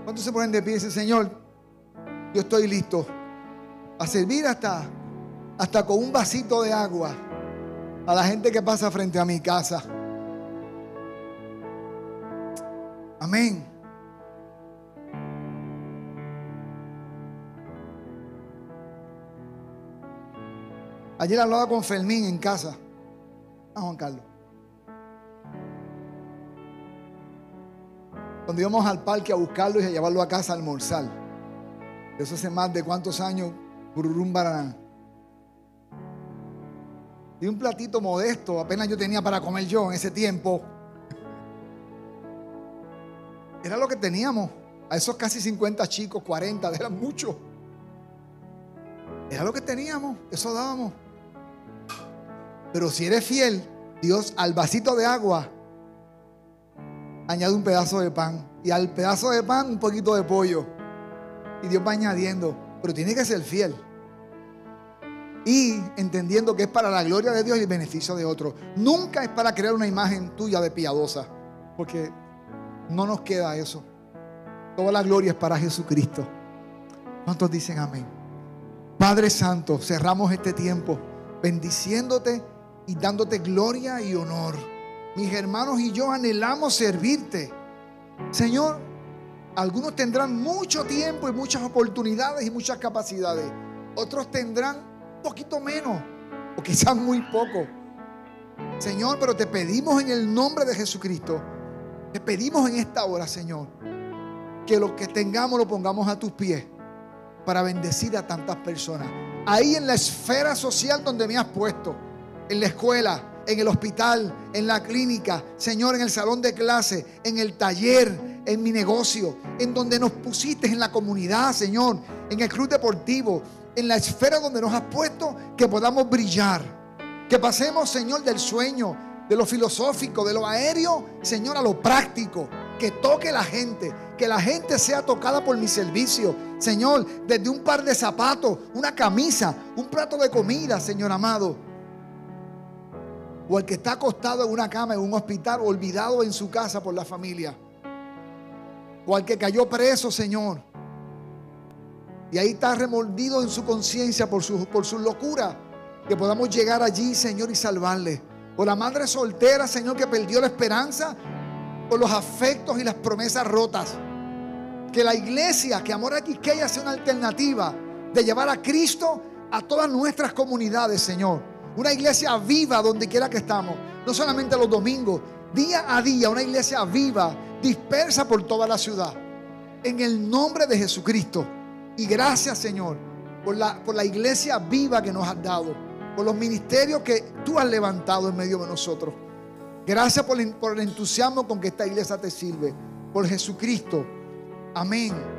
¿Cuántos se ponen de pie y dicen, Señor, yo estoy listo a servir hasta, hasta con un vasito de agua a la gente que pasa frente a mi casa? Amén. Ayer hablaba con Fermín en casa. A Juan Carlos. Cuando íbamos al parque a buscarlo y a llevarlo a casa a almorzar. Eso hace más de cuántos años, Bururum Baraná. Y un platito modesto, apenas yo tenía para comer yo en ese tiempo. Era lo que teníamos. A esos casi 50 chicos, 40, eran muchos. Era lo que teníamos, eso dábamos. Pero si eres fiel, Dios al vasito de agua añade un pedazo de pan. Y al pedazo de pan un poquito de pollo. Y Dios va añadiendo. Pero tiene que ser fiel. Y entendiendo que es para la gloria de Dios y el beneficio de otros. Nunca es para crear una imagen tuya de piadosa. Porque no nos queda eso. Toda la gloria es para Jesucristo. ¿Cuántos dicen amén? Padre Santo, cerramos este tiempo bendiciéndote y dándote gloria y honor. Mis hermanos y yo anhelamos servirte. Señor, algunos tendrán mucho tiempo y muchas oportunidades y muchas capacidades. Otros tendrán un poquito menos o quizás muy poco. Señor, pero te pedimos en el nombre de Jesucristo, te pedimos en esta hora, Señor, que lo que tengamos lo pongamos a tus pies para bendecir a tantas personas. Ahí en la esfera social donde me has puesto en la escuela, en el hospital, en la clínica, Señor, en el salón de clase, en el taller, en mi negocio, en donde nos pusiste en la comunidad, Señor, en el club deportivo, en la esfera donde nos has puesto, que podamos brillar. Que pasemos, Señor, del sueño, de lo filosófico, de lo aéreo, Señor, a lo práctico. Que toque la gente, que la gente sea tocada por mi servicio. Señor, desde un par de zapatos, una camisa, un plato de comida, Señor amado o el que está acostado en una cama en un hospital, olvidado en su casa por la familia. O al que cayó preso, Señor. Y ahí está remordido en su conciencia por su, por su locura. Que podamos llegar allí, Señor, y salvarle. O la madre soltera, Señor, que perdió la esperanza por los afectos y las promesas rotas. Que la iglesia, que Amor a Quisqueya sea una alternativa de llevar a Cristo a todas nuestras comunidades, Señor. Una iglesia viva donde quiera que estamos. No solamente los domingos, día a día, una iglesia viva, dispersa por toda la ciudad. En el nombre de Jesucristo. Y gracias Señor por la, por la iglesia viva que nos has dado. Por los ministerios que tú has levantado en medio de nosotros. Gracias por, por el entusiasmo con que esta iglesia te sirve. Por Jesucristo. Amén.